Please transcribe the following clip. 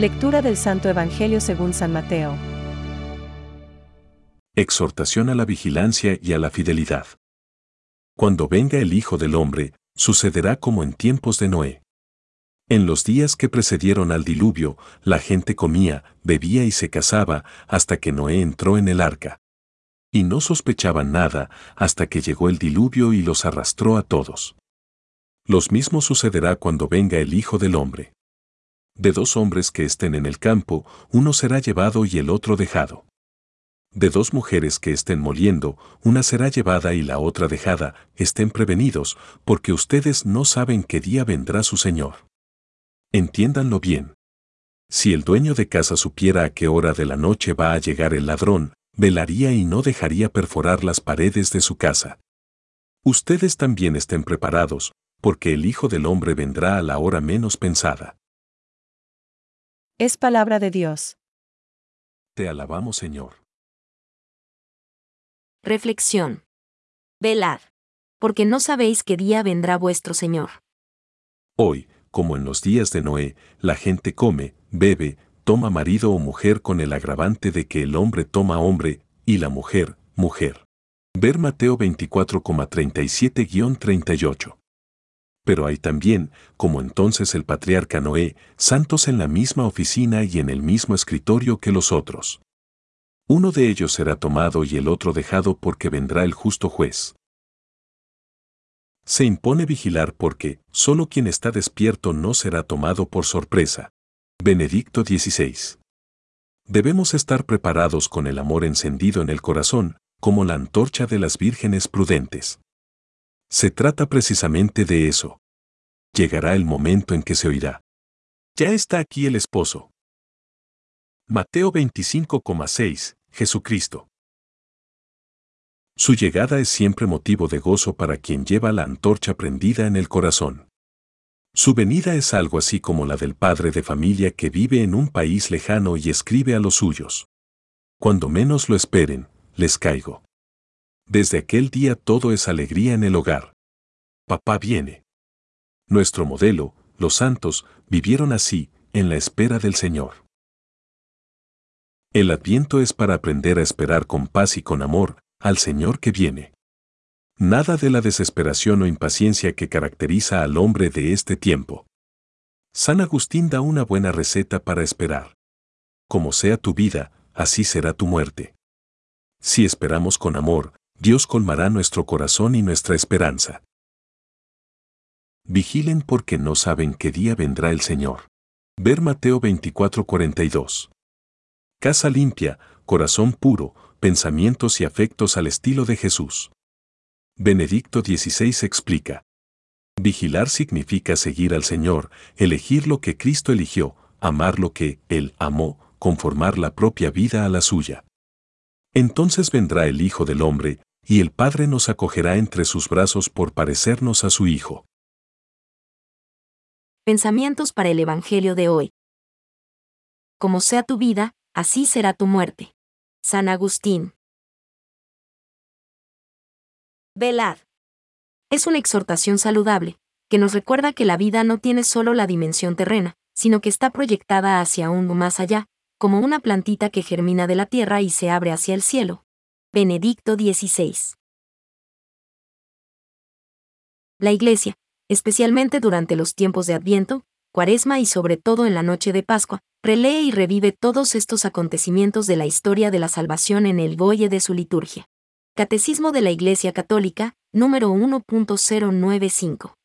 Lectura del Santo Evangelio según San Mateo. Exhortación a la vigilancia y a la fidelidad. Cuando venga el Hijo del Hombre, sucederá como en tiempos de Noé. En los días que precedieron al diluvio, la gente comía, bebía y se casaba hasta que Noé entró en el arca. Y no sospechaban nada hasta que llegó el diluvio y los arrastró a todos. Los mismos sucederá cuando venga el Hijo del Hombre. De dos hombres que estén en el campo, uno será llevado y el otro dejado. De dos mujeres que estén moliendo, una será llevada y la otra dejada, estén prevenidos, porque ustedes no saben qué día vendrá su Señor. Entiéndanlo bien. Si el dueño de casa supiera a qué hora de la noche va a llegar el ladrón, velaría y no dejaría perforar las paredes de su casa. Ustedes también estén preparados, porque el Hijo del Hombre vendrá a la hora menos pensada. Es palabra de Dios. Te alabamos, Señor. Reflexión. Velad, porque no sabéis qué día vendrá vuestro Señor. Hoy, como en los días de Noé, la gente come, bebe, toma marido o mujer con el agravante de que el hombre toma hombre y la mujer, mujer. Ver Mateo 24,37-38. Pero hay también, como entonces el patriarca Noé, santos en la misma oficina y en el mismo escritorio que los otros. Uno de ellos será tomado y el otro dejado porque vendrá el justo juez. Se impone vigilar porque solo quien está despierto no será tomado por sorpresa. Benedicto XVI. Debemos estar preparados con el amor encendido en el corazón, como la antorcha de las vírgenes prudentes. Se trata precisamente de eso. Llegará el momento en que se oirá. Ya está aquí el esposo. Mateo 25,6 Jesucristo. Su llegada es siempre motivo de gozo para quien lleva la antorcha prendida en el corazón. Su venida es algo así como la del padre de familia que vive en un país lejano y escribe a los suyos. Cuando menos lo esperen, les caigo. Desde aquel día todo es alegría en el hogar. Papá viene. Nuestro modelo, los santos, vivieron así, en la espera del Señor. El adviento es para aprender a esperar con paz y con amor, al Señor que viene. Nada de la desesperación o impaciencia que caracteriza al hombre de este tiempo. San Agustín da una buena receta para esperar. Como sea tu vida, así será tu muerte. Si esperamos con amor, Dios colmará nuestro corazón y nuestra esperanza. Vigilen porque no saben qué día vendrá el Señor. Ver Mateo 24:42. Casa limpia, corazón puro, pensamientos y afectos al estilo de Jesús. Benedicto XVI explica. Vigilar significa seguir al Señor, elegir lo que Cristo eligió, amar lo que Él amó, conformar la propia vida a la suya. Entonces vendrá el Hijo del Hombre, y el Padre nos acogerá entre sus brazos por parecernos a su Hijo. Pensamientos para el Evangelio de hoy. Como sea tu vida, así será tu muerte. San Agustín. Velad. Es una exhortación saludable, que nos recuerda que la vida no tiene solo la dimensión terrena, sino que está proyectada hacia un más allá, como una plantita que germina de la tierra y se abre hacia el cielo. Benedicto XVI. La Iglesia, especialmente durante los tiempos de Adviento, Cuaresma y sobre todo en la noche de Pascua, relee y revive todos estos acontecimientos de la historia de la salvación en el goye de su liturgia. Catecismo de la Iglesia Católica, número 1.095.